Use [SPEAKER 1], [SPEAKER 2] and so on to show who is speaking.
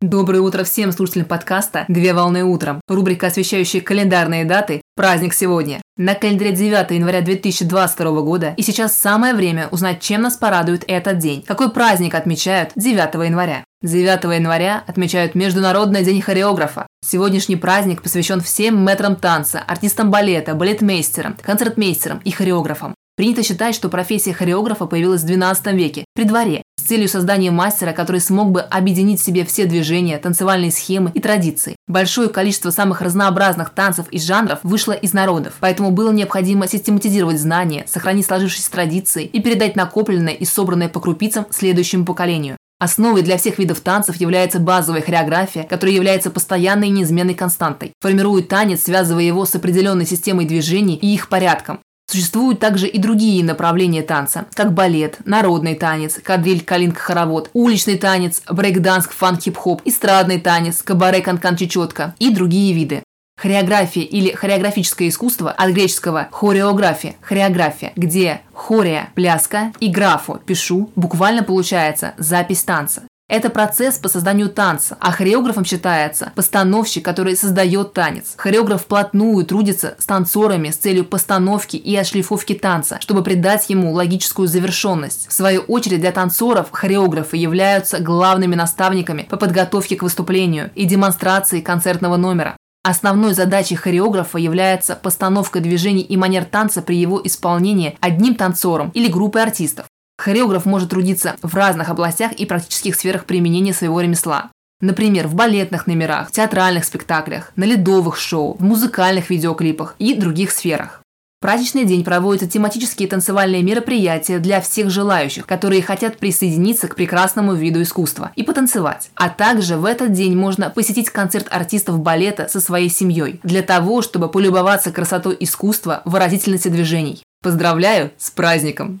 [SPEAKER 1] Доброе утро всем слушателям подкаста «Две волны утром». Рубрика, освещающая календарные даты «Праздник сегодня». На календаре 9 января 2022 года, и сейчас самое время узнать, чем нас порадует этот день. Какой праздник отмечают 9 января? 9 января отмечают Международный день хореографа. Сегодняшний праздник посвящен всем метрам танца, артистам балета, балетмейстерам, концертмейстерам и хореографам. Принято считать, что профессия хореографа появилась в XII веке, при дворе, с целью создания мастера, который смог бы объединить в себе все движения, танцевальные схемы и традиции. Большое количество самых разнообразных танцев и жанров вышло из народов, поэтому было необходимо систематизировать знания, сохранить сложившиеся традиции и передать накопленное и собранное по крупицам следующему поколению. Основой для всех видов танцев является базовая хореография, которая является постоянной и неизменной константой. Формирует танец, связывая его с определенной системой движений и их порядком. Существуют также и другие направления танца, как балет, народный танец, кадриль, калинка, хоровод, уличный танец, брейкданс, фанк, хип-хоп, эстрадный танец, кабаре, канкан, чечетка и другие виды. Хореография или хореографическое искусство от греческого хореография, хореография, где хория – пляска и графо – пишу, буквально получается запись танца. Это процесс по созданию танца, а хореографом считается постановщик, который создает танец. Хореограф вплотную трудится с танцорами с целью постановки и отшлифовки танца, чтобы придать ему логическую завершенность. В свою очередь для танцоров хореографы являются главными наставниками по подготовке к выступлению и демонстрации концертного номера. Основной задачей хореографа является постановка движений и манер танца при его исполнении одним танцором или группой артистов. Хореограф может трудиться в разных областях и практических сферах применения своего ремесла. Например, в балетных номерах, театральных спектаклях, на ледовых шоу, в музыкальных видеоклипах и других сферах. В праздничный день проводятся тематические танцевальные мероприятия для всех желающих, которые хотят присоединиться к прекрасному виду искусства и потанцевать. А также в этот день можно посетить концерт артистов балета со своей семьей, для того, чтобы полюбоваться красотой искусства, выразительности движений. Поздравляю с праздником!